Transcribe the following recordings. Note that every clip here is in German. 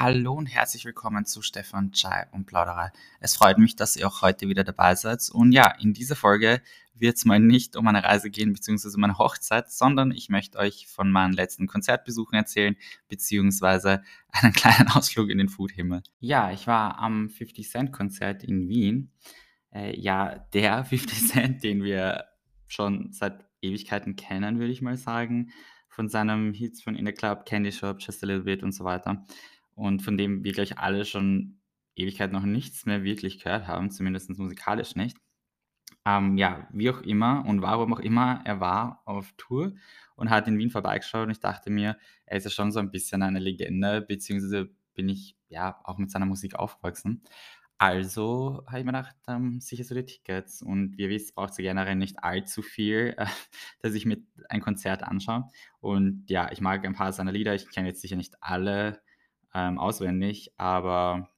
Hallo und herzlich willkommen zu Stefan Chai und Plauderei. Es freut mich, dass ihr auch heute wieder dabei seid. Und ja, in dieser Folge wird es mal nicht um eine Reise gehen, beziehungsweise um eine Hochzeit, sondern ich möchte euch von meinen letzten Konzertbesuchen erzählen, beziehungsweise einen kleinen Ausflug in den Foodhimmel. Ja, ich war am 50 Cent Konzert in Wien. Äh, ja, der 50 Cent, den wir schon seit Ewigkeiten kennen, würde ich mal sagen. Von seinem Hits von In the Club, Candy Shop, Just a Little Bit und so weiter. Und von dem wir gleich alle schon Ewigkeit noch nichts mehr wirklich gehört haben, zumindest musikalisch nicht. Ähm, ja, wie auch immer und warum auch immer, er war auf Tour und hat in Wien vorbeigeschaut und ich dachte mir, er ist ja schon so ein bisschen eine Legende, beziehungsweise bin ich ja auch mit seiner Musik aufgewachsen. Also habe ich mir gedacht, ähm, sicher so die Tickets. Und wie ihr wisst, braucht ja generell nicht allzu viel, äh, dass ich mir ein Konzert anschaue. Und ja, ich mag ein paar seiner Lieder. Ich kenne jetzt sicher nicht alle ähm, auswendig, aber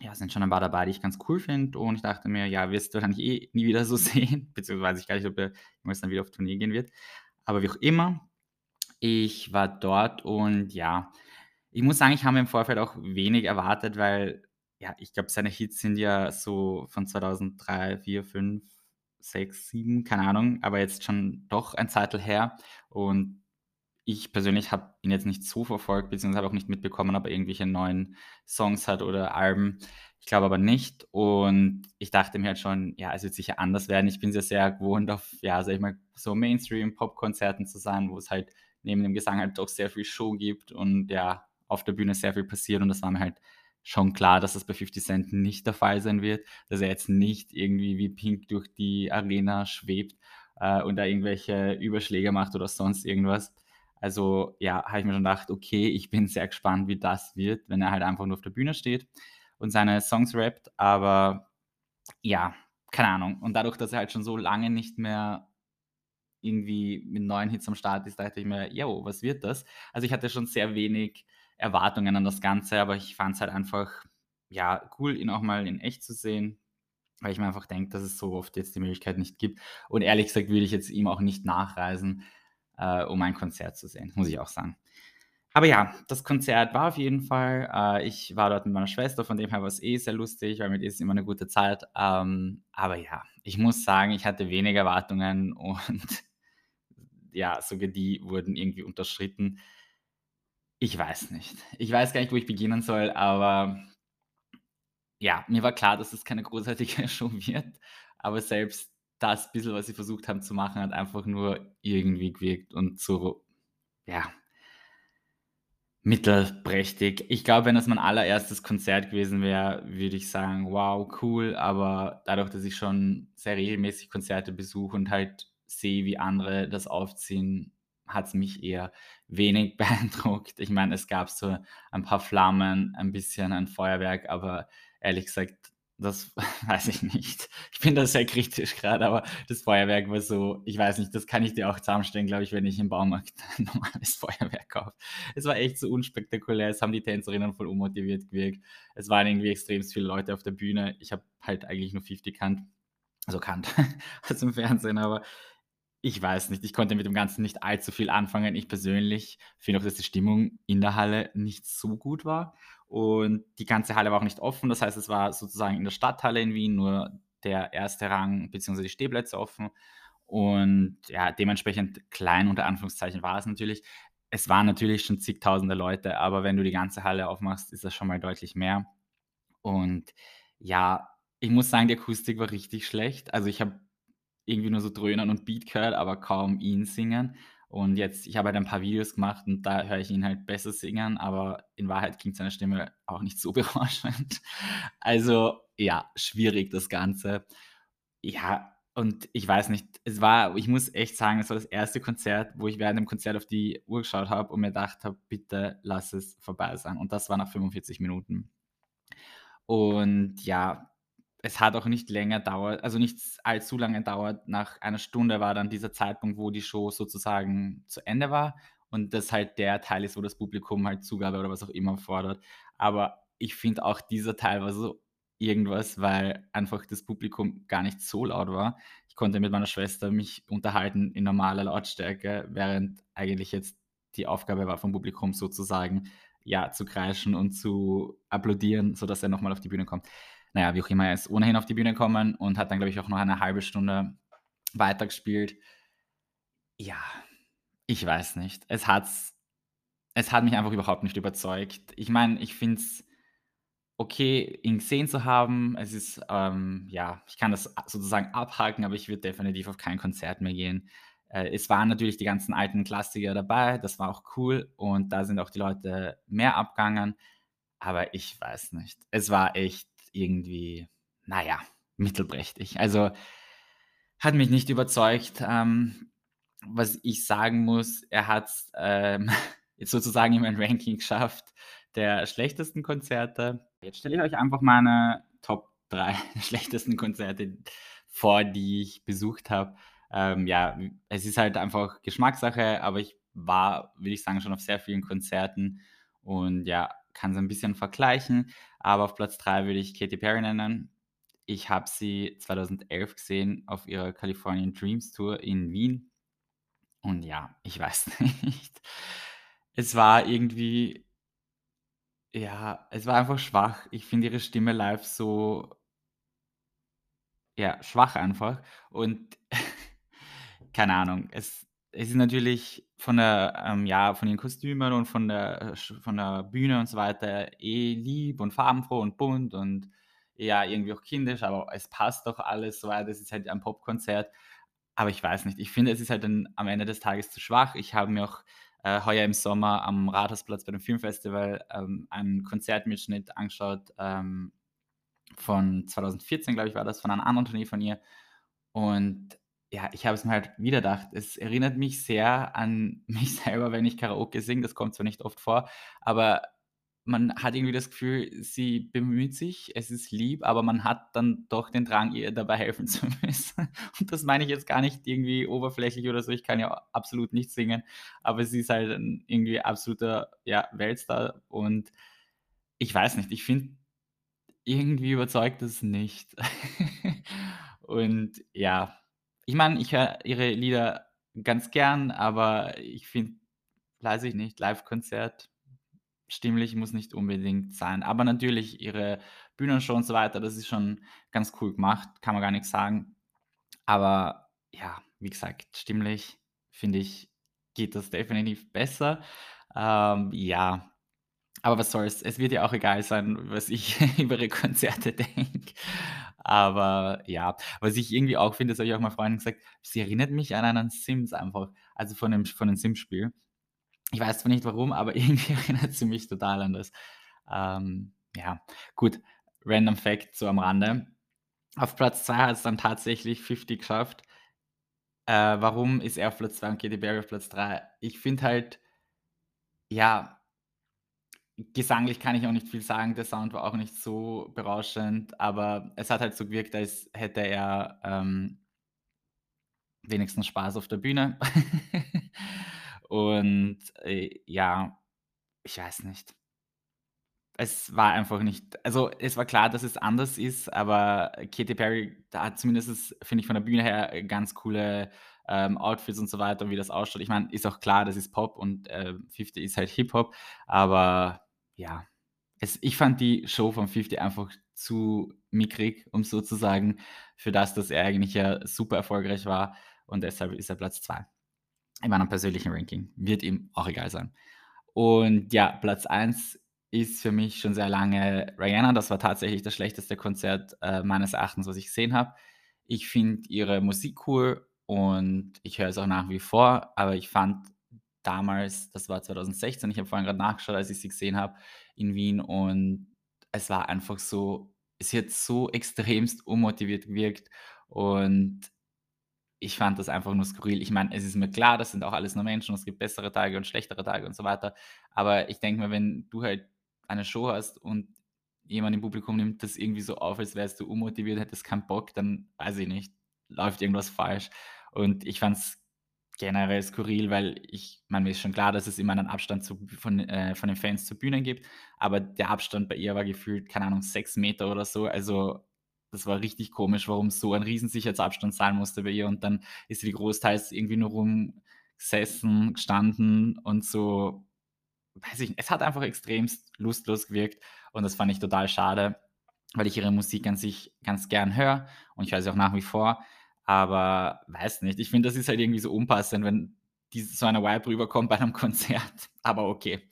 ja, sind schon ein paar dabei, die ich ganz cool finde. Und ich dachte mir, ja, wirst du wahrscheinlich eh nie wieder so sehen, beziehungsweise ich gar nicht, ob er jemals dann wieder auf Tournee gehen wird. Aber wie auch immer, ich war dort und ja, ich muss sagen, ich habe im Vorfeld auch wenig erwartet, weil ja, ich glaube, seine Hits sind ja so von 2003, 4, 5, 6, 7, keine Ahnung, aber jetzt schon doch ein Zeitl her. Und ich persönlich habe ihn jetzt nicht so verfolgt, beziehungsweise auch nicht mitbekommen, ob er irgendwelche neuen Songs hat oder Alben. Ich glaube aber nicht. Und ich dachte mir halt schon, ja, es wird sicher anders werden. Ich bin sehr, sehr gewohnt auf, ja, sag ich mal, so Mainstream-Pop-Konzerten zu sein, wo es halt neben dem Gesang halt doch sehr viel Show gibt und ja, auf der Bühne sehr viel passiert. Und das war mir halt schon klar, dass das bei 50 Cent nicht der Fall sein wird, dass er jetzt nicht irgendwie wie Pink durch die Arena schwebt äh, und da irgendwelche Überschläge macht oder sonst irgendwas. Also ja, habe ich mir schon gedacht, okay, ich bin sehr gespannt, wie das wird, wenn er halt einfach nur auf der Bühne steht und seine Songs rappt. Aber ja, keine Ahnung. Und dadurch, dass er halt schon so lange nicht mehr irgendwie mit neuen Hits am Start ist, dachte ich mir, yo, was wird das? Also ich hatte schon sehr wenig Erwartungen an das Ganze, aber ich fand es halt einfach, ja, cool, ihn auch mal in echt zu sehen, weil ich mir einfach denke, dass es so oft jetzt die Möglichkeit nicht gibt. Und ehrlich gesagt würde ich jetzt ihm auch nicht nachreisen, äh, um ein Konzert zu sehen, muss ich auch sagen. Aber ja, das Konzert war auf jeden Fall. Äh, ich war dort mit meiner Schwester, von dem her war es eh sehr lustig, weil mit ihr ist immer eine gute Zeit. Ähm, aber ja, ich muss sagen, ich hatte weniger Erwartungen und ja, sogar die wurden irgendwie unterschritten. Ich weiß nicht. Ich weiß gar nicht, wo ich beginnen soll, aber ja, mir war klar, dass es keine großartige Show wird, aber selbst das bisschen, was sie versucht haben zu machen, hat einfach nur irgendwie gewirkt und so, ja, mittelprächtig. Ich glaube, wenn das mein allererstes Konzert gewesen wäre, würde ich sagen, wow, cool, aber dadurch, dass ich schon sehr regelmäßig Konzerte besuche und halt sehe, wie andere das aufziehen, hat es mich eher wenig beeindruckt. Ich meine, es gab so ein paar Flammen, ein bisschen ein Feuerwerk, aber ehrlich gesagt, das weiß ich nicht. Ich bin da sehr kritisch gerade, aber das Feuerwerk war so, ich weiß nicht, das kann ich dir auch zusammenstellen, glaube ich, wenn ich im Baumarkt ein normales Feuerwerk kaufe. Es war echt so unspektakulär, es haben die Tänzerinnen voll unmotiviert gewirkt. Es waren irgendwie extrem viele Leute auf der Bühne. Ich habe halt eigentlich nur 50 kannt, also kannt, als im Fernsehen, aber ich weiß nicht, ich konnte mit dem Ganzen nicht allzu viel anfangen. Ich persönlich finde auch, dass die Stimmung in der Halle nicht so gut war. Und die ganze Halle war auch nicht offen. Das heißt, es war sozusagen in der Stadthalle in Wien nur der erste Rang bzw. die Stehplätze offen. Und ja, dementsprechend klein unter Anführungszeichen war es natürlich. Es waren natürlich schon zigtausende Leute, aber wenn du die ganze Halle aufmachst, ist das schon mal deutlich mehr. Und ja, ich muss sagen, die Akustik war richtig schlecht. Also ich habe irgendwie nur so dröhnen und Beat gehört, aber kaum ihn singen. Und jetzt, ich habe halt ein paar Videos gemacht und da höre ich ihn halt besser singen, aber in Wahrheit klingt seine Stimme auch nicht so berauschend. Also ja, schwierig das Ganze. Ja, und ich weiß nicht, es war, ich muss echt sagen, es war das erste Konzert, wo ich während dem Konzert auf die Uhr geschaut habe und mir gedacht habe, bitte lass es vorbei sein. Und das war nach 45 Minuten. Und ja, es hat auch nicht länger dauert, also nicht allzu lange dauert. Nach einer Stunde war dann dieser Zeitpunkt, wo die Show sozusagen zu Ende war und das halt der Teil ist, wo das Publikum halt Zugabe oder was auch immer fordert. Aber ich finde auch dieser Teil war so irgendwas, weil einfach das Publikum gar nicht so laut war. Ich konnte mit meiner Schwester mich unterhalten in normaler Lautstärke, während eigentlich jetzt die Aufgabe war vom Publikum sozusagen ja, zu kreischen und zu applaudieren, sodass er nochmal auf die Bühne kommt. Naja, wie auch immer, er ist ohnehin auf die Bühne gekommen und hat dann, glaube ich, auch noch eine halbe Stunde weitergespielt. Ja, ich weiß nicht. Es hat's es hat mich einfach überhaupt nicht überzeugt. Ich meine, ich finde es okay, ihn gesehen zu haben. Es ist, ähm, ja, ich kann das sozusagen abhaken, aber ich würde definitiv auf kein Konzert mehr gehen. Äh, es waren natürlich die ganzen alten Klassiker dabei, das war auch cool und da sind auch die Leute mehr abgegangen, aber ich weiß nicht. Es war echt irgendwie, naja, mittelprächtig. Also hat mich nicht überzeugt. Ähm, was ich sagen muss, er hat es ähm, sozusagen in mein Ranking geschafft der schlechtesten Konzerte. Jetzt stelle ich euch einfach meine Top 3 schlechtesten Konzerte vor, die ich besucht habe. Ähm, ja, es ist halt einfach Geschmackssache, aber ich war, würde ich sagen, schon auf sehr vielen Konzerten und ja, kann es ein bisschen vergleichen. Aber auf Platz 3 würde ich Katy Perry nennen. Ich habe sie 2011 gesehen auf ihrer Californian Dreams Tour in Wien. Und ja, ich weiß nicht. Es war irgendwie, ja, es war einfach schwach. Ich finde ihre Stimme live so, ja, schwach einfach. Und keine Ahnung, es, es ist natürlich von der, ähm, ja, von den Kostümen und von der, äh, von der Bühne und so weiter eh lieb und farbenfroh und bunt und ja, irgendwie auch kindisch, aber es passt doch alles so weit. Es ist halt ein Popkonzert. Aber ich weiß nicht. Ich finde, es ist halt dann am Ende des Tages zu schwach. Ich habe mir auch äh, heuer im Sommer am Rathausplatz bei dem Filmfestival ähm, einen Konzertmitschnitt angeschaut ähm, von 2014, glaube ich, war das, von einer anderen Tournee von ihr. Und ja, ich habe es mir halt wieder gedacht, es erinnert mich sehr an mich selber, wenn ich Karaoke singe. Das kommt zwar nicht oft vor, aber man hat irgendwie das Gefühl, sie bemüht sich, es ist lieb, aber man hat dann doch den Drang, ihr dabei helfen zu müssen. Und das meine ich jetzt gar nicht irgendwie oberflächlich oder so. Ich kann ja absolut nicht singen, aber sie ist halt ein irgendwie absoluter ja, Weltstar und ich weiß nicht, ich finde, irgendwie überzeugt das nicht. und ja, ich meine, ich höre ihre Lieder ganz gern, aber ich finde, weiß ich nicht, Live-Konzert stimmlich muss nicht unbedingt sein. Aber natürlich ihre Bühnenshow und so weiter, das ist schon ganz cool gemacht, kann man gar nichts sagen. Aber ja, wie gesagt, stimmlich finde ich, geht das definitiv besser. Ähm, ja, aber was soll's, es wird ja auch egal sein, was ich über ihre Konzerte denke. Aber ja, was ich irgendwie auch finde, das habe ich auch mal Freunden gesagt, sie erinnert mich an einen Sims einfach, also von dem, von dem Sims-Spiel. Ich weiß zwar nicht warum, aber irgendwie erinnert sie mich total an das. Ähm, ja, gut, Random Fact so am Rande. Auf Platz 2 hat es dann tatsächlich 50 geschafft. Äh, warum ist er auf Platz 2 und Katy Perry auf Platz 3? Ich finde halt, ja, gesanglich kann ich auch nicht viel sagen. Der Sound war auch nicht so berauschend, aber es hat halt so gewirkt, als hätte er ähm, wenigstens Spaß auf der Bühne. Und äh, ja, ich weiß nicht. Es war einfach nicht, also es war klar, dass es anders ist, aber Katy Perry, da hat zumindest, finde ich, von der Bühne her ganz coole ähm, Outfits und so weiter und wie das ausschaut. Ich meine, ist auch klar, das ist Pop und äh, 50 ist halt Hip-Hop, aber ja, es, ich fand die Show von 50 einfach zu mickrig, um so zu sagen, für das, dass er eigentlich ja super erfolgreich war und deshalb ist er Platz 2 in meinem persönlichen Ranking. Wird ihm auch egal sein. Und ja, Platz 1 ist für mich schon sehr lange Rihanna. Das war tatsächlich das schlechteste Konzert äh, meines Erachtens, was ich gesehen habe. Ich finde ihre Musik cool und ich höre es auch nach wie vor, aber ich fand damals, das war 2016, ich habe vorhin gerade nachgeschaut, als ich sie gesehen habe in Wien und es war einfach so, sie hat so extremst unmotiviert gewirkt und ich fand das einfach nur skurril. Ich meine, es ist mir klar, das sind auch alles nur Menschen, es gibt bessere Tage und schlechtere Tage und so weiter. Aber ich denke mir, wenn du halt eine Show hast und jemand im Publikum nimmt das irgendwie so auf, als wärst du unmotiviert, hättest keinen Bock, dann weiß ich nicht, läuft irgendwas falsch. Und ich fand es generell skurril, weil ich, man mir ist schon klar, dass es immer einen Abstand zu, von, äh, von den Fans zur Bühne gibt, aber der Abstand bei ihr war gefühlt, keine Ahnung, sechs Meter oder so. Also das war richtig komisch, warum so ein Riesensicherheitsabstand sein musste bei ihr. Und dann ist sie großteils irgendwie nur rumgesessen, gestanden und so weiß ich es hat einfach extremst lustlos gewirkt und das fand ich total schade, weil ich ihre Musik an sich ganz gern höre und ich höre sie auch nach wie vor, aber weiß nicht, ich finde, das ist halt irgendwie so unpassend, wenn diese, so eine Vibe rüberkommt bei einem Konzert, aber okay.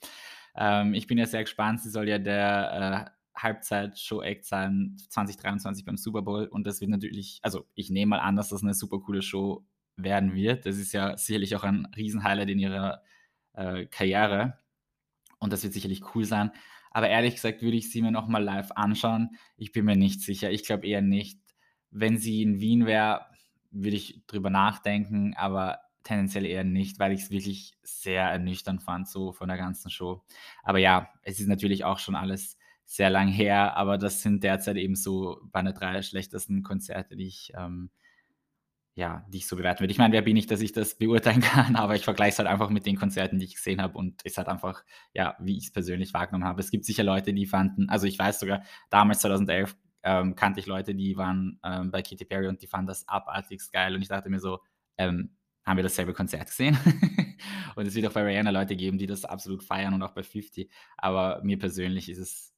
Ähm, ich bin ja sehr gespannt, sie soll ja der äh, Halbzeit-Show-Act sein 2023 beim Super Bowl und das wird natürlich, also ich nehme mal an, dass das eine super coole Show werden wird. Das ist ja sicherlich auch ein Riesenhighlight in ihrer äh, Karriere und das wird sicherlich cool sein. Aber ehrlich gesagt würde ich sie mir nochmal live anschauen. Ich bin mir nicht sicher. Ich glaube eher nicht. Wenn sie in Wien wäre, würde ich drüber nachdenken, aber tendenziell eher nicht, weil ich es wirklich sehr ernüchternd fand, so von der ganzen Show. Aber ja, es ist natürlich auch schon alles sehr lang her, aber das sind derzeit eben so meine drei schlechtesten Konzerte, die ich ähm, ja, die ich so bewerten würde. Ich meine, wer bin ich, dass ich das beurteilen kann, aber ich vergleiche es halt einfach mit den Konzerten, die ich gesehen habe und es hat einfach, ja, wie ich es persönlich wahrgenommen habe. Es gibt sicher Leute, die fanden, also ich weiß sogar, damals 2011 ähm, kannte ich Leute, die waren ähm, bei Katy Perry und die fanden das abartigst geil und ich dachte mir so, ähm, haben wir dasselbe Konzert gesehen? und es wird auch bei Rihanna Leute geben, die das absolut feiern und auch bei 50, aber mir persönlich ist es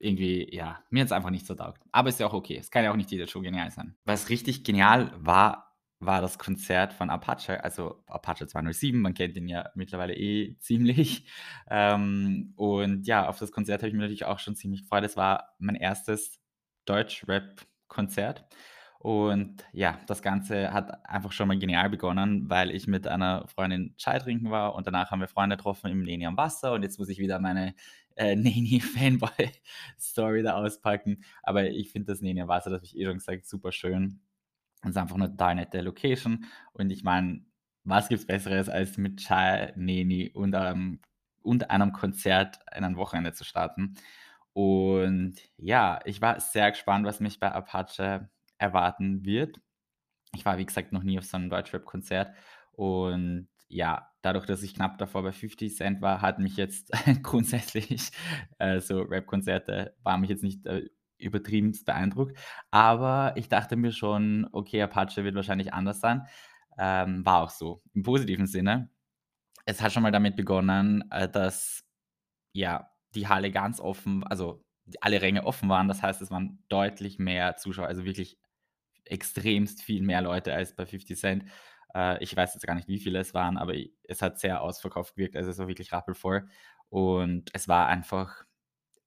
irgendwie, ja, mir hat es einfach nicht so taugt. Aber ist ja auch okay. Es kann ja auch nicht jede Show genial sein. Was richtig genial war, war das Konzert von Apache, also Apache 207, man kennt ihn ja mittlerweile eh ziemlich. Ähm, und ja, auf das Konzert habe ich mich natürlich auch schon ziemlich gefreut. Es war mein erstes Deutsch-Rap-Konzert. Und ja, das Ganze hat einfach schon mal genial begonnen, weil ich mit einer Freundin Chai trinken war und danach haben wir Freunde getroffen im Neni am Wasser und jetzt muss ich wieder meine äh, Neni-Fanboy-Story da auspacken. Aber ich finde das Neni am Wasser, das habe ich eh schon gesagt, super schön. Es ist einfach eine total nette Location. Und ich meine, was gibt es Besseres, als mit Chai, Neni und, ähm, und einem Konzert in ein Wochenende zu starten? Und ja, ich war sehr gespannt, was mich bei Apache erwarten wird. Ich war, wie gesagt, noch nie auf so einem Deutschrap-Konzert. Und ja, dadurch, dass ich knapp davor bei 50 Cent war, hat mich jetzt grundsätzlich äh, so Rap-Konzerte, waren mich jetzt nicht äh, übertrieben beeindruckt. Aber ich dachte mir schon, okay, Apache wird wahrscheinlich anders sein. Ähm, war auch so, im positiven Sinne. Es hat schon mal damit begonnen, äh, dass ja, die Halle ganz offen, also alle Ränge offen waren. Das heißt, es waren deutlich mehr Zuschauer, also wirklich extremst viel mehr Leute als bei 50 Cent. Äh, ich weiß jetzt gar nicht, wie viele es waren, aber es hat sehr ausverkauft gewirkt. Also es war wirklich rappelvoll. Und es war einfach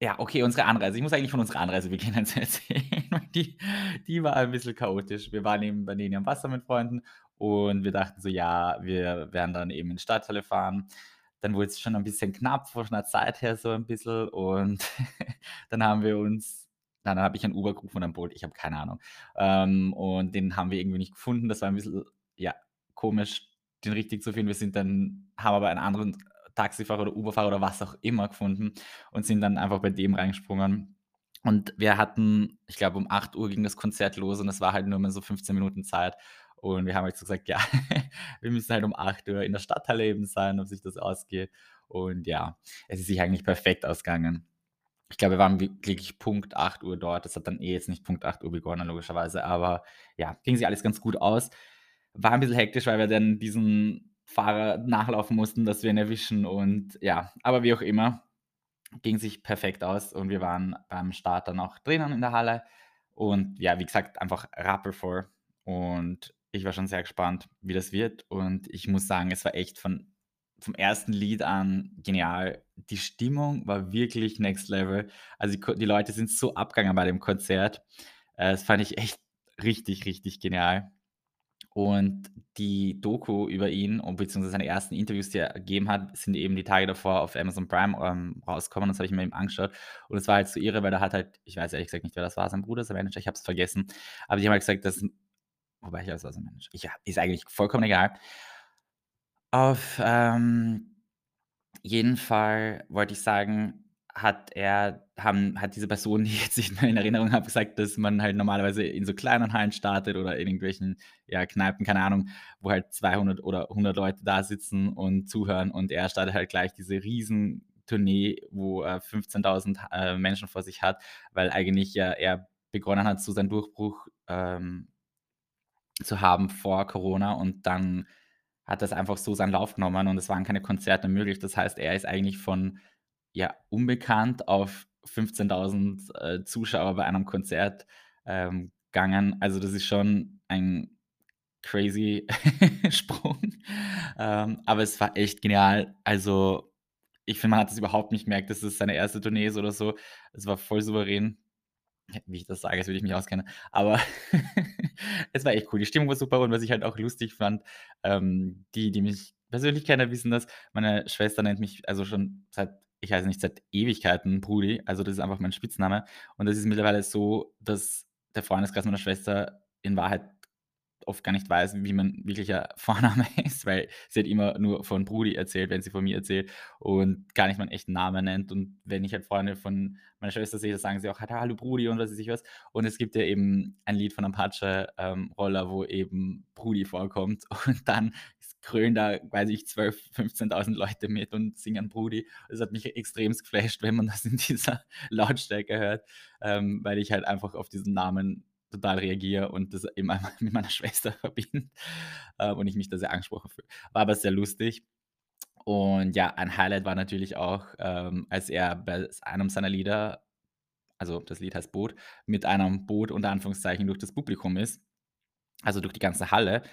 ja, okay, unsere Anreise. Ich muss eigentlich von unserer Anreise beginnen zu erzählen, die die war ein bisschen chaotisch. Wir waren eben bei denen am Wasser mit Freunden und wir dachten so: „Ja, wir werden dann eben in Stadthalle fahren.“ Dann wurde es schon ein bisschen knapp von der Zeit her so ein bisschen und dann haben wir uns dann habe ich einen Uber gerufen und ein Bolt, ich habe keine Ahnung. Ähm, und den haben wir irgendwie nicht gefunden. Das war ein bisschen, ja, komisch, den richtig zu finden. Wir sind dann haben aber einen anderen Taxifahrer oder Uberfahrer oder was auch immer gefunden und sind dann einfach bei dem reingesprungen. Und wir hatten, ich glaube, um 8 Uhr ging das Konzert los und es war halt nur mehr so 15 Minuten Zeit. Und wir haben so gesagt, ja, wir müssen halt um 8 Uhr in der Stadthalle eben sein, ob sich das ausgeht. Und ja, es ist sich eigentlich perfekt ausgegangen. Ich glaube, wir waren wirklich Punkt 8 Uhr dort. Das hat dann eh jetzt nicht Punkt 8 Uhr begonnen, logischerweise. Aber ja, ging sich alles ganz gut aus. War ein bisschen hektisch, weil wir dann diesen Fahrer nachlaufen mussten, dass wir ihn erwischen und ja, aber wie auch immer, ging sich perfekt aus und wir waren beim Start dann auch drinnen in der Halle und ja, wie gesagt, einfach rappelvoll und ich war schon sehr gespannt, wie das wird und ich muss sagen, es war echt von vom ersten Lied an genial. Die Stimmung war wirklich next level. Also die, die Leute sind so abgegangen bei dem Konzert. Äh, das fand ich echt richtig, richtig genial. Und die Doku über ihn und beziehungsweise seine ersten Interviews, die er gegeben hat, sind eben die Tage davor auf Amazon Prime ähm, rausgekommen. Das habe ich mir eben angeschaut. Und es war halt so irre, weil er hat halt, ich weiß ehrlich gesagt nicht, wer das war, sein Bruder, sein Manager, ich habe es vergessen. Aber die haben halt gesagt, dass, wobei ich weiß, was sein Manager, ja, ist eigentlich vollkommen egal. Auf ähm, jeden Fall wollte ich sagen, hat er haben hat diese Person, die ich jetzt nicht mehr in Erinnerung habe, gesagt, dass man halt normalerweise in so kleinen Hallen startet oder in irgendwelchen, ja, Kneipen, keine Ahnung, wo halt 200 oder 100 Leute da sitzen und zuhören und er startet halt gleich diese Riesentournee, wo er 15.000 äh, Menschen vor sich hat, weil eigentlich ja er begonnen hat, so seinen Durchbruch ähm, zu haben vor Corona und dann hat das einfach so seinen Lauf genommen und es waren keine Konzerte möglich. Das heißt, er ist eigentlich von, ja, unbekannt auf 15.000, äh, Zuschauer bei einem Konzert, ähm, gegangen. Also, das ist schon ein crazy Sprung. Ähm, aber es war echt genial. Also, ich finde, man hat das überhaupt nicht gemerkt, dass es seine erste Tournee ist oder so. Es war voll souverän. Wie ich das sage, als würde ich mich auskennen. Aber es war echt cool. Die Stimmung war super und was ich halt auch lustig fand, ähm, die, die mich persönlich kennen, wissen das. Meine Schwester nennt mich also schon seit, ich weiß nicht, seit Ewigkeiten Brudi. Also das ist einfach mein Spitzname. Und das ist mittlerweile so, dass der Freundeskreis meiner Schwester in Wahrheit oft gar nicht weiß, wie mein wirklicher Vorname ist, weil sie hat immer nur von Brudi erzählt, wenn sie von mir erzählt und gar nicht meinen echten Namen nennt. Und wenn ich halt Freunde von meiner Schwester sehe, sagen sie auch halt, hallo Brudi und was weiß ich was. Und es gibt ja eben ein Lied von Apache ähm, Roller, wo eben Brudi vorkommt und dann krönen da, weiß ich, 12.000, 15.000 Leute mit und singen Brudi. Das hat mich extrem geflasht, wenn man das in dieser Lautstärke hört, ähm, weil ich halt einfach auf diesen Namen total reagiere und das einmal mit meiner Schwester verbinde äh, und ich mich da sehr angesprochen fühle. War aber sehr lustig. Und ja, ein Highlight war natürlich auch, ähm, als er bei einem seiner Lieder, also das Lied heißt Boot, mit einem Boot unter Anführungszeichen durch das Publikum ist, also durch die ganze Halle.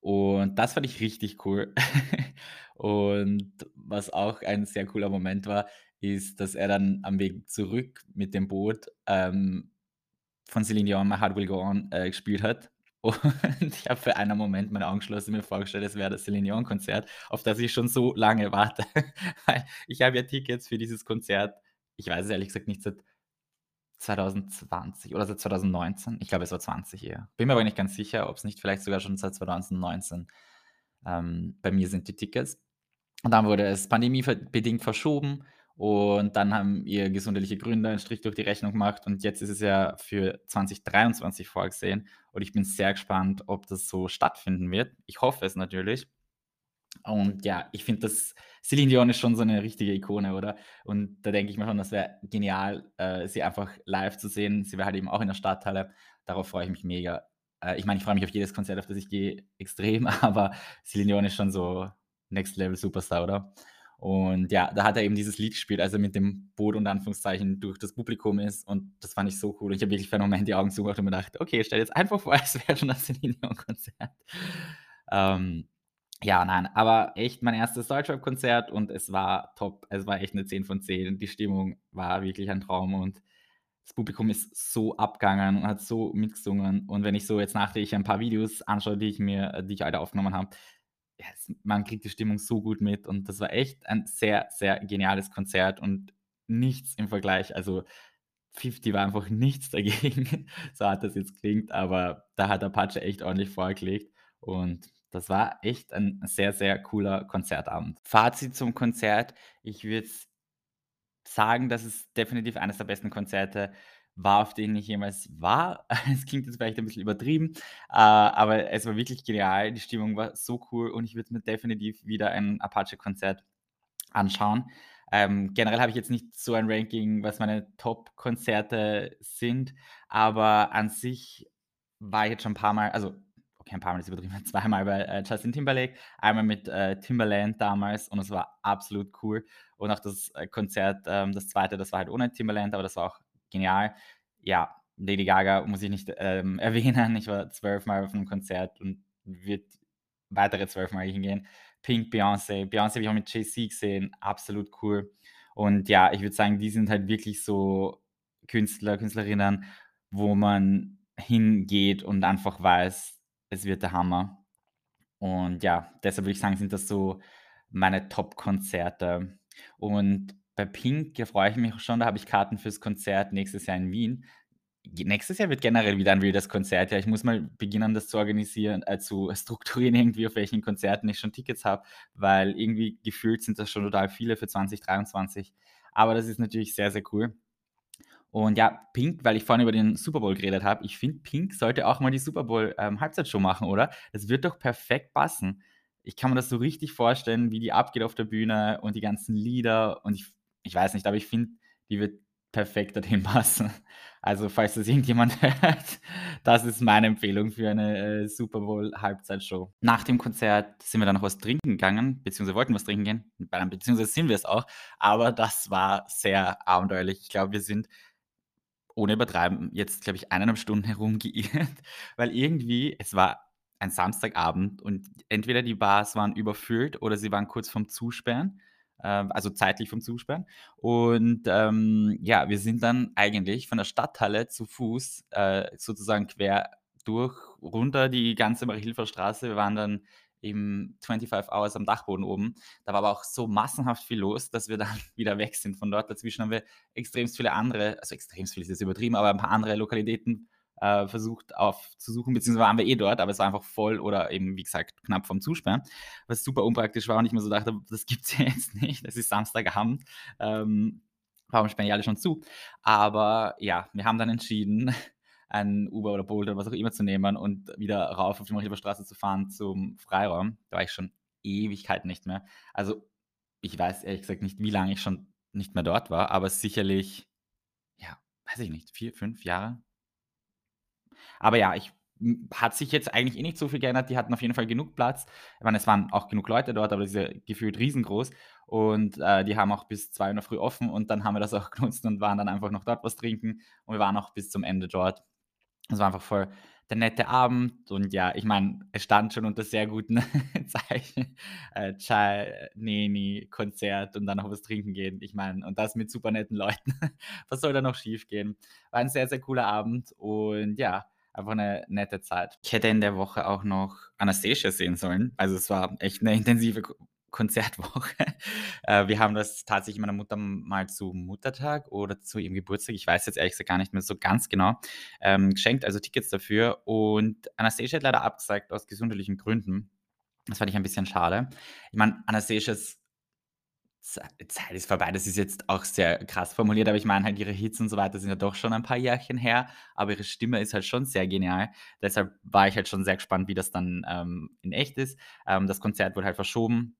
Und das fand ich richtig cool. und was auch ein sehr cooler Moment war, ist, dass er dann am Weg zurück mit dem Boot ähm, von Celine Dion My Heart Will Go On äh, gespielt hat. Und ich habe für einen Moment meine Augen geschlossen mir vorgestellt, es wäre das Celine Dion Konzert, auf das ich schon so lange warte. Ich habe ja Tickets für dieses Konzert, ich weiß es ehrlich gesagt nicht, seit 2020 oder seit 2019. Ich glaube, es war 20 eher. Bin mir aber nicht ganz sicher, ob es nicht vielleicht sogar schon seit 2019 ähm, bei mir sind die Tickets. Und dann wurde es pandemiebedingt verschoben und dann haben ihr gesundheitliche Gründe einen Strich durch die Rechnung gemacht und jetzt ist es ja für 2023 vorgesehen. Und ich bin sehr gespannt, ob das so stattfinden wird. Ich hoffe es natürlich. Und ja, ich finde, dass Celine Dion ist schon so eine richtige Ikone, oder? Und da denke ich mir schon, das wäre genial, äh, sie einfach live zu sehen. Sie wäre halt eben auch in der Stadthalle. Darauf freue ich mich mega. Äh, ich meine, ich freue mich auf jedes Konzert, auf das ich gehe, extrem, aber Celine Dion ist schon so Next Level Superstar, oder? Und ja, da hat er eben dieses Lied gespielt, als er mit dem Boot und Anführungszeichen durch das Publikum ist. Und das fand ich so cool. Ich habe wirklich Moment die Augen zugemacht und mir gedacht, okay, stell jetzt einfach vor, es wäre schon das Celine Konzert. Ähm, ja, nein, aber echt mein erstes Deutschrap-Konzert und es war top. Es war echt eine 10 von 10. Die Stimmung war wirklich ein Traum und das Publikum ist so abgegangen und hat so mitgesungen. Und wenn ich so jetzt nachträglich ein paar Videos anschaue, die ich mir, die ich heute aufgenommen habe, ja, man kriegt die Stimmung so gut mit und das war echt ein sehr, sehr geniales Konzert und nichts im Vergleich. Also 50 war einfach nichts dagegen, so hat das jetzt klingt, aber da hat Apache echt ordentlich vorgelegt und das war echt ein sehr, sehr cooler Konzertabend. Fazit zum Konzert, ich würde sagen, dass es definitiv eines der besten Konzerte war, auf denen ich jemals war. Es klingt jetzt vielleicht ein bisschen übertrieben, äh, aber es war wirklich genial. Die Stimmung war so cool und ich würde mir definitiv wieder ein Apache-Konzert anschauen. Ähm, generell habe ich jetzt nicht so ein Ranking, was meine Top-Konzerte sind, aber an sich war ich jetzt schon ein paar Mal, also okay, ein paar Mal ist übertrieben, zweimal bei äh, Justin Timberlake, einmal mit äh, Timberland damals und es war absolut cool. Und auch das äh, Konzert, ähm, das zweite, das war halt ohne Timberland, aber das war auch genial. Ja, Lady Gaga muss ich nicht ähm, erwähnen. Ich war zwölfmal auf einem Konzert und wird weitere zwölfmal hingehen. Pink, Beyoncé. Beyoncé habe ich auch mit JC gesehen. Absolut cool. Und ja, ich würde sagen, die sind halt wirklich so Künstler, Künstlerinnen, wo man hingeht und einfach weiß, es wird der Hammer. Und ja, deshalb würde ich sagen, sind das so meine Top-Konzerte. Und bei Pink freue ich mich schon, da habe ich Karten fürs Konzert nächstes Jahr in Wien. Nächstes Jahr wird generell wieder ein wildes Konzert. Ja, ich muss mal beginnen, das zu organisieren, äh, zu strukturieren irgendwie, auf welchen Konzerten ich schon Tickets habe, weil irgendwie gefühlt sind das schon total viele für 2023. Aber das ist natürlich sehr, sehr cool. Und ja, Pink, weil ich vorhin über den Super Bowl geredet habe, ich finde, Pink sollte auch mal die Super Bowl ähm, Halbzeitshow machen, oder? Das wird doch perfekt passen. Ich kann mir das so richtig vorstellen, wie die abgeht auf der Bühne und die ganzen Lieder und ich ich weiß nicht, aber ich finde, die wird perfekt dorthin passen. Also, falls das irgendjemand hört, das ist meine Empfehlung für eine, äh, Super Bowl-Halbzeitshow. Nach dem Konzert sind wir dann noch was trinken gegangen, beziehungsweise wollten was trinken gehen, beziehungsweise sind wir es auch, aber das war sehr abenteuerlich. Ich glaube, wir sind ohne übertreiben, jetzt, glaube ich, eineinhalb Stunden herumgeirrt, weil irgendwie es war ein Samstagabend und entweder die Bars waren überfüllt oder sie waren kurz vorm Zusperren, also zeitlich vom Zusperren. Und, ähm, ja, wir sind dann eigentlich von der Stadthalle zu Fuß, äh, sozusagen quer durch, runter die ganze Marie-Hilfer Straße. Wir waren dann im 25 Hours am Dachboden oben. Da war aber auch so massenhaft viel los, dass wir dann wieder weg sind von dort. Dazwischen haben wir extremst viele andere, also extremst viel ist jetzt übertrieben, aber ein paar andere Lokalitäten äh, versucht aufzusuchen, beziehungsweise waren wir eh dort, aber es war einfach voll oder eben, wie gesagt, knapp vom Zusperren, was super unpraktisch war und ich mir so dachte, das gibt es ja jetzt nicht, es ist Samstagabend, ähm, warum sperren die alle schon zu? Aber ja, wir haben dann entschieden, ein Uber oder Bolt oder was auch immer zu nehmen und wieder rauf auf die Straße zu fahren zum Freiraum. Da war ich schon Ewigkeiten nicht mehr. Also, ich weiß ehrlich gesagt nicht, wie lange ich schon nicht mehr dort war, aber sicherlich, ja, weiß ich nicht, vier, fünf Jahre. Aber ja, ich hat sich jetzt eigentlich eh nicht so viel geändert. Die hatten auf jeden Fall genug Platz. Ich meine, es waren auch genug Leute dort, aber ist ja gefühlt riesengroß. Und äh, die haben auch bis 2 Uhr Früh offen und dann haben wir das auch genutzt und waren dann einfach noch dort was trinken. Und wir waren auch bis zum Ende dort. Es war einfach voll der nette Abend und ja, ich meine, es stand schon unter sehr guten Zeichen. Äh, Chai, Neni, Konzert und dann noch was trinken gehen. Ich meine, und das mit super netten Leuten. was soll da noch schief gehen? War ein sehr, sehr cooler Abend und ja, einfach eine nette Zeit. Ich hätte in der Woche auch noch Anastasia sehen sollen. Also es war echt eine intensive Konzertwoche. Äh, wir haben das tatsächlich meiner Mutter mal zu Muttertag oder zu ihrem Geburtstag, ich weiß jetzt ehrlich gesagt gar nicht mehr so ganz genau, ähm, geschenkt, also Tickets dafür. Und Anastasia hat leider abgesagt aus gesundheitlichen Gründen. Das fand ich ein bisschen schade. Ich meine, Anastasias Zeit ist vorbei, das ist jetzt auch sehr krass formuliert, aber ich meine halt, ihre Hits und so weiter sind ja doch schon ein paar Jährchen her, aber ihre Stimme ist halt schon sehr genial. Deshalb war ich halt schon sehr gespannt, wie das dann ähm, in echt ist. Ähm, das Konzert wurde halt verschoben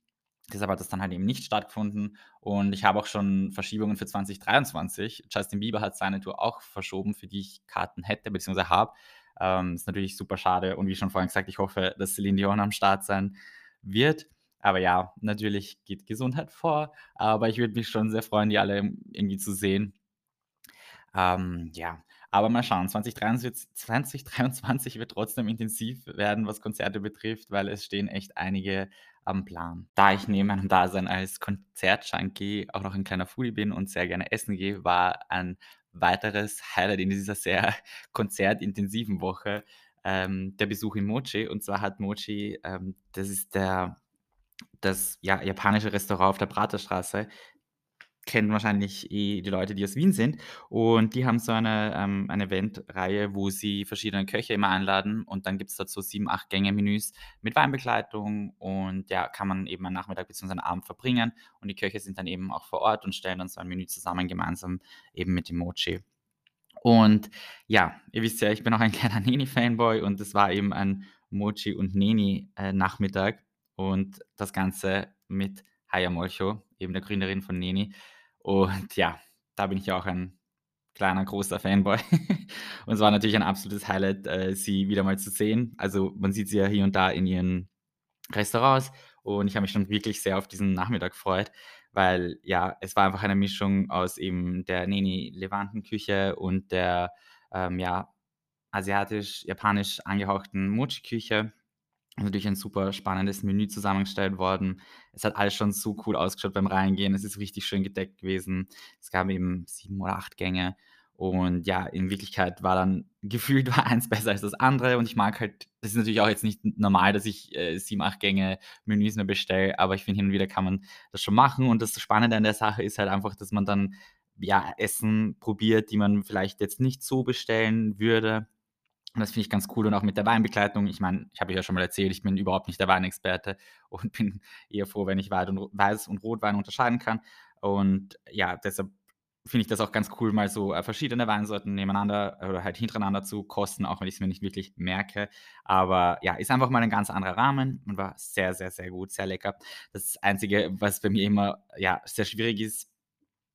Deshalb hat das dann halt eben nicht stattgefunden und ich habe auch schon Verschiebungen für 2023. Justin Bieber hat seine Tour auch verschoben, für die ich Karten hätte bzw. habe. Ähm, ist natürlich super schade und wie schon vorhin gesagt, ich hoffe, dass Celine Dion am Start sein wird. Aber ja, natürlich geht Gesundheit vor, aber ich würde mich schon sehr freuen, die alle irgendwie zu sehen. Ähm, ja, aber mal schauen, 2023, 2023 wird trotzdem intensiv werden, was Konzerte betrifft, weil es stehen echt einige am Plan. Da ich neben meinem Dasein als Konzertjunkie auch noch ein kleiner Foodie bin und sehr gerne essen gehe, war ein weiteres Highlight in dieser sehr konzertintensiven Woche ähm, der Besuch in Mochi. Und zwar hat Mochi, ähm, das ist der das ja, japanische Restaurant auf der Praterstraße, kennen wahrscheinlich eh die Leute, die aus Wien sind. Und die haben so eine, ähm, eine Eventreihe, wo sie verschiedene Köche immer einladen und dann gibt es dazu sieben, acht Gänge-Menüs mit Weinbegleitung und ja, kann man eben einen Nachmittag bzw. einen Abend verbringen und die Köche sind dann eben auch vor Ort und stellen dann so ein Menü zusammen, gemeinsam eben mit dem Mochi. Und ja, ihr wisst ja, ich bin auch ein kleiner Neni-Fanboy und es war eben ein Mochi- und Neni-Nachmittag und das Ganze mit Haya Molcho, eben der Gründerin von Neni. Und ja, da bin ich ja auch ein kleiner, großer Fanboy. und es war natürlich ein absolutes Highlight, äh, sie wieder mal zu sehen. Also man sieht sie ja hier und da in ihren Restaurants und ich habe mich schon wirklich sehr auf diesen Nachmittag gefreut, weil ja, es war einfach eine Mischung aus eben der Neni-Levanten-Küche und der ähm, ja, asiatisch-japanisch angehauchten Mochi-Küche natürlich ein super spannendes Menü zusammengestellt worden. Es hat alles schon so cool ausgeschaut beim Reingehen. Es ist richtig schön gedeckt gewesen. Es gab eben sieben oder acht Gänge. Und ja, in Wirklichkeit war dann gefühlt war eins besser als das andere. Und ich mag halt, das ist natürlich auch jetzt nicht normal, dass ich äh, sieben, acht Gänge Menüs nur bestelle, aber ich finde, hin und wieder kann man das schon machen. Und das Spannende an der Sache ist halt einfach, dass man dann ja Essen probiert, die man vielleicht jetzt nicht so bestellen würde und das finde ich ganz cool und auch mit der Weinbegleitung. Ich meine, ich habe ja schon mal erzählt, ich bin überhaupt nicht der Weinexperte und bin eher froh, wenn ich Weiß- und Rotwein unterscheiden kann. Und ja, deshalb finde ich das auch ganz cool, mal so äh, verschiedene Weinsorten nebeneinander oder halt hintereinander zu kosten, auch wenn ich es mir nicht wirklich merke. Aber ja, ist einfach mal ein ganz anderer Rahmen und war sehr, sehr, sehr gut, sehr lecker. Das Einzige, was bei mir immer ja, sehr schwierig ist,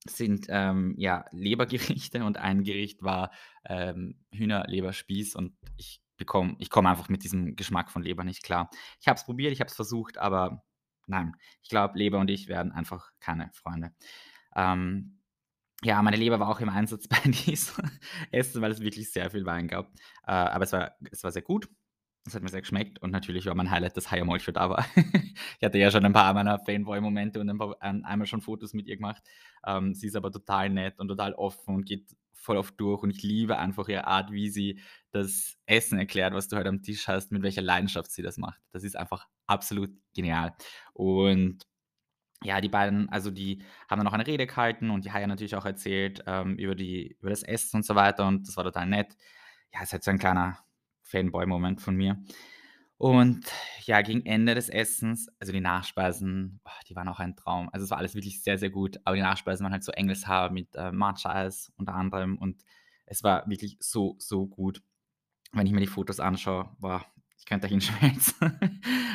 sind, ähm, ja, Lebergerichte und ein Gericht war, ähm, Hühnerleberspieß und ich bekomme ich komme einfach mit diesem Geschmack von Leber nicht klar. Ich habe es probiert, ich habe es versucht, aber nein, ich glaube, Leber und ich werden einfach keine Freunde. Ähm, ja, meine Leber war auch im Einsatz bei diesem Essen, weil es wirklich sehr viel Wein gab. Äh, aber es war es war sehr gut. Es hat mir sehr geschmeckt und natürlich war mein Highlight, dass Haya Molcho da war. Ich hatte ja schon ein paar meiner Fanboy-Momente und ein paar ein einmal schon Fotos mit ihr gemacht. Ähm, sie ist aber total nett und total offen und geht voll oft durch und ich liebe einfach ihre Art, wie sie das Essen erklärt, was du halt am Tisch hast, mit welcher Leidenschaft sie das macht. Das ist einfach absolut genial. Und ja, die beiden, also die haben dann noch eine Rede gehalten und die Haya natürlich auch erzählt ähm, über, die, über das Essen und so weiter und das war total nett. Ja, es halt so ein kleiner Fanboy-Moment von mir. Und ja, gegen Ende des Essens, also die Nachspeisen, boah, die waren auch ein Traum. Also es war alles wirklich sehr, sehr gut. Aber die Nachspeisen waren halt so Engelshaar mit äh, Matcha-Eis unter anderem und es war wirklich so, so gut. Wenn ich mir die Fotos anschaue, boah, ich könnte dahin schmelzen.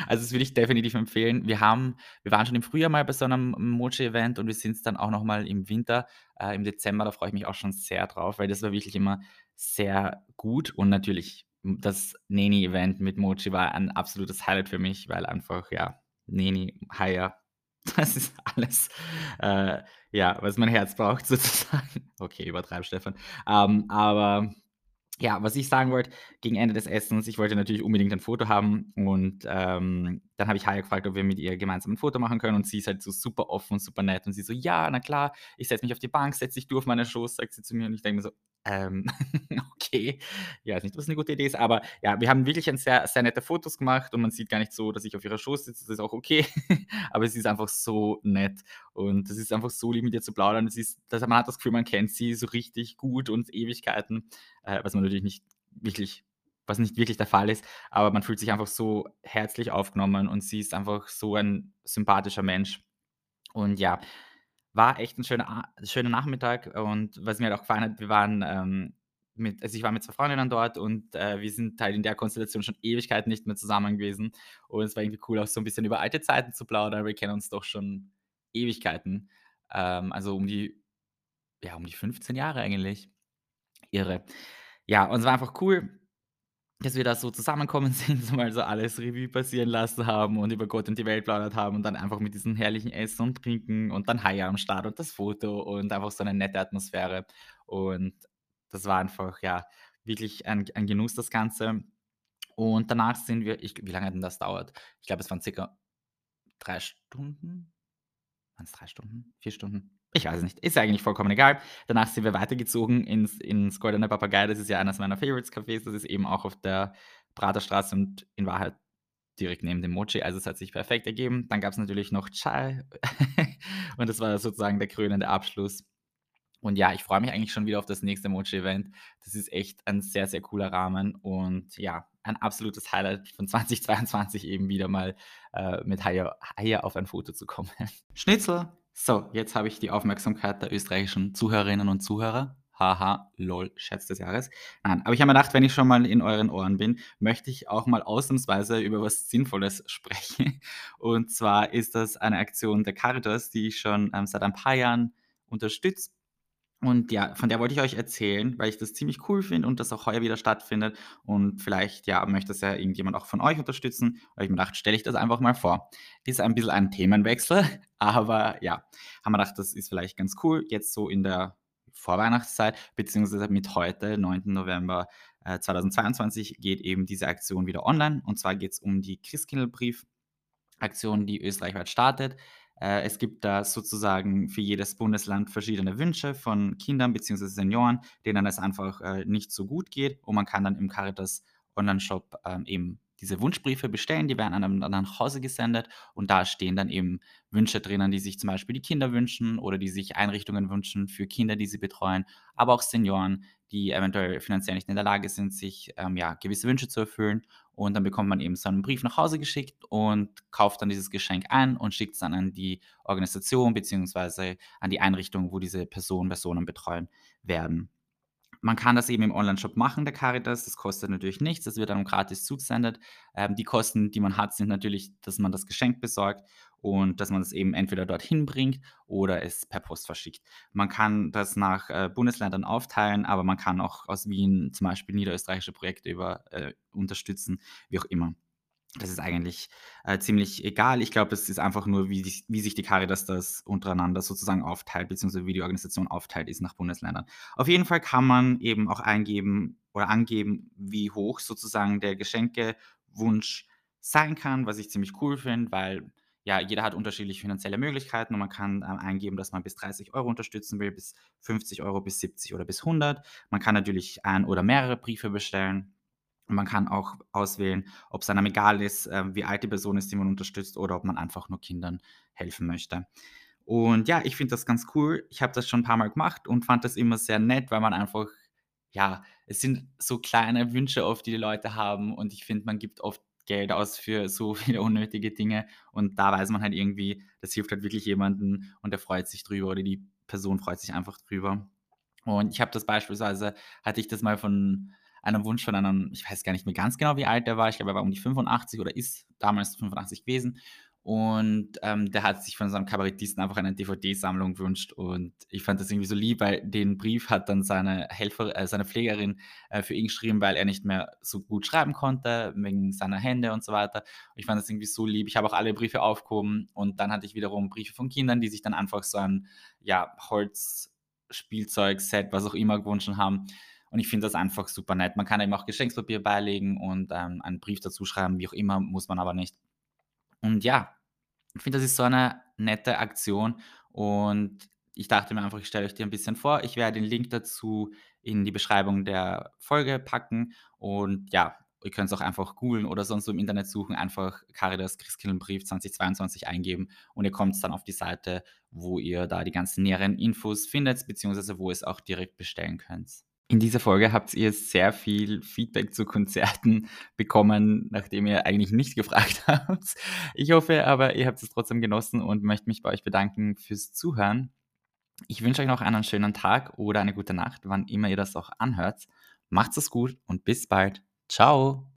Also das würde ich definitiv empfehlen. Wir haben wir waren schon im Frühjahr mal bei so einem Mochi-Event und wir sind es dann auch noch mal im Winter, äh, im Dezember. Da freue ich mich auch schon sehr drauf, weil das war wirklich immer sehr gut und natürlich das Neni-Event mit Mochi war ein absolutes Highlight für mich, weil einfach, ja, Neni, Haya, das ist alles, äh, ja, was mein Herz braucht sozusagen. Okay, übertreib, Stefan. Ähm, aber ja, was ich sagen wollte, gegen Ende des Essens, ich wollte natürlich unbedingt ein Foto haben und ähm, dann habe ich Haya gefragt, ob wir mit ihr gemeinsam ein Foto machen können und sie ist halt so super offen und super nett und sie so, ja, na klar, ich setze mich auf die Bank, setze dich du auf meine Schoß, sagt sie zu mir und ich denke mir so, ähm, okay, ja, weiß nicht, was eine gute Idee ist, aber ja, wir haben wirklich ein sehr, sehr nette Fotos gemacht und man sieht gar nicht so, dass ich auf ihrer Schoß sitze, das ist auch okay, aber sie ist einfach so nett und es ist einfach so lieb, mit ihr zu plaudern. Es ist, das, man hat das Gefühl, man kennt sie so richtig gut und Ewigkeiten, äh, was man natürlich nicht wirklich was nicht wirklich der Fall ist, aber man fühlt sich einfach so herzlich aufgenommen und sie ist einfach so ein sympathischer Mensch. Und ja, war echt ein schöner, schöner Nachmittag und was mir halt auch gefallen hat, wir waren ähm, mit, also ich war mit zwei Freundinnen dort und äh, wir sind halt in der Konstellation schon Ewigkeiten nicht mehr zusammen gewesen und es war irgendwie cool, auch so ein bisschen über alte Zeiten zu plaudern, wir kennen uns doch schon Ewigkeiten, ähm, also um die, ja, um die 15 Jahre eigentlich. Irre. Ja, und es war einfach cool, dass wir da so zusammenkommen sind, so mal so alles Revue passieren lassen haben und über Gott und die Welt plaudert haben und dann einfach mit diesem herrlichen Essen und Trinken und dann Haya am Start und das Foto und einfach so eine nette Atmosphäre. Und das war einfach, ja, wirklich ein, ein Genuss, das Ganze. Und danach sind wir, ich, wie lange hat denn das dauert? Ich glaube, es waren circa drei Stunden. Waren es drei Stunden? Vier Stunden? Ich weiß es nicht. Ist eigentlich vollkommen egal. Danach sind wir weitergezogen ins, ins Goldene Papagei. Das ist ja eines meiner Favorites-Cafés. Das ist eben auch auf der Praterstraße und in Wahrheit direkt neben dem Mochi. Also es hat sich perfekt ergeben. Dann gab es natürlich noch Chai. und das war sozusagen der krönende Abschluss. Und ja, ich freue mich eigentlich schon wieder auf das nächste Mochi-Event. Das ist echt ein sehr, sehr cooler Rahmen und ja, ein absolutes Highlight von 2022 eben wieder mal äh, mit Haya auf ein Foto zu kommen. Schnitzel! So, jetzt habe ich die Aufmerksamkeit der österreichischen Zuhörerinnen und Zuhörer. Haha, lol, Scherz des Jahres. Nein, aber ich habe mir gedacht, wenn ich schon mal in euren Ohren bin, möchte ich auch mal ausnahmsweise über was Sinnvolles sprechen. Und zwar ist das eine Aktion der Caritas, die ich schon ähm, seit ein paar Jahren unterstütze und ja, von der wollte ich euch erzählen, weil ich das ziemlich cool finde und das auch heuer wieder stattfindet. Und vielleicht, ja, möchte das ja irgendjemand auch von euch unterstützen. Weil ich mir dachte, stelle ich das einfach mal vor. Ist ein bisschen ein Themenwechsel, aber ja, haben wir gedacht, das ist vielleicht ganz cool. Jetzt so in der Vorweihnachtszeit, beziehungsweise mit heute, 9. November äh, 2022, geht eben diese Aktion wieder online. Und zwar geht es um die Christkindlbrief-Aktion, die österreichweit startet. Äh, es gibt da sozusagen für jedes Bundesland verschiedene Wünsche von Kindern bzw. Senioren, denen es einfach äh, nicht so gut geht. Und man kann dann im Caritas Online-Shop ähm, eben diese Wunschbriefe bestellen, die werden einem dann nach Hause gesendet und da stehen dann eben Wünsche drinnen, die sich zum Beispiel die Kinder wünschen oder die sich Einrichtungen wünschen für Kinder, die sie betreuen, aber auch Senioren, die eventuell finanziell nicht in der Lage sind, sich ähm, ja, gewisse Wünsche zu erfüllen. Und dann bekommt man eben so einen Brief nach Hause geschickt und kauft dann dieses Geschenk ein und schickt es dann an die Organisation bzw. an die Einrichtung, wo diese Personen, Personen betreuen werden. Man kann das eben im Online-Shop machen, der Caritas. Das kostet natürlich nichts. Das wird dann gratis zugesendet. Ähm, die Kosten, die man hat, sind natürlich, dass man das Geschenk besorgt. Und dass man es eben entweder dorthin bringt oder es per Post verschickt. Man kann das nach äh, Bundesländern aufteilen, aber man kann auch aus Wien zum Beispiel niederösterreichische Projekte über, äh, unterstützen, wie auch immer. Das ist eigentlich äh, ziemlich egal. Ich glaube, es ist einfach nur, wie, sich- wie sich die Caritas das untereinander sozusagen aufteilt, beziehungsweise wie die Organisation aufteilt ist nach Bundesländern. Auf jeden Fall kann man eben auch eingeben oder angeben, wie hoch sozusagen der Geschenkewunsch sein kann, was ich ziemlich cool finde, weil ja, jeder hat unterschiedliche finanzielle Möglichkeiten und man kann ähm, eingeben, dass man bis 30 Euro unterstützen will, bis 50 Euro, bis 70 oder bis 100. Man kann natürlich ein oder mehrere Briefe bestellen. Und man kann auch auswählen, ob es einem egal ist, ähm, wie alt die Person ist, die man unterstützt, oder ob man einfach nur Kindern helfen möchte. Und ja, ich finde das ganz cool. Ich habe das schon ein paar Mal gemacht und fand das immer sehr nett, weil man einfach, ja, es sind so kleine Wünsche oft, die die Leute haben und ich finde, man gibt oft Geld aus für so viele unnötige Dinge und da weiß man halt irgendwie, das hilft halt wirklich jemandem und der freut sich drüber oder die Person freut sich einfach drüber. Und ich habe das beispielsweise hatte ich das mal von einem Wunsch von einem ich weiß gar nicht mehr ganz genau, wie alt der war. Ich glaube, er war um die 85 oder ist damals 85 gewesen. Und, ähm, der hat sich von so einem Kabarettisten einfach eine DVD-Sammlung gewünscht und ich fand das irgendwie so lieb, weil den Brief hat dann seine Helfer äh, seine Pflegerin, äh, für ihn geschrieben, weil er nicht mehr so gut schreiben konnte wegen seiner Hände und so weiter. Und ich fand das irgendwie so lieb. Ich habe auch alle Briefe aufgehoben und dann hatte ich wiederum Briefe von Kindern, die sich dann einfach so ein, ja, Holzspielzeugset, was auch immer gewünscht haben. Und ich finde das einfach super nett. Man kann eben auch Geschenkspapier beilegen und, ähm, einen Brief dazu schreiben, wie auch immer, muss man aber nicht. Und ja, ich finde, das ist so eine nette Aktion und ich dachte mir einfach, ich stelle euch die ein bisschen vor. Ich werde den Link dazu in die Beschreibung der Folge packen und ja, ihr könnt es auch einfach googeln oder sonst so im Internet suchen, einfach Caritas Christkindlbrief 2022 eingeben und ihr kommt dann auf die Seite, wo ihr da die ganzen näheren Infos findet, beziehungsweise wo ihr es auch direkt bestellen könnt. In dieser Folge habt ihr sehr viel Feedback zu Konzerten bekommen, nachdem ihr eigentlich nicht gefragt habt. Ich hoffe aber, ihr habt es trotzdem genossen und möchte mich bei euch bedanken fürs Zuhören. Ich wünsche euch noch einen schönen Tag oder eine gute Nacht, wann immer ihr das auch anhört. Macht's es gut und bis bald. Ciao.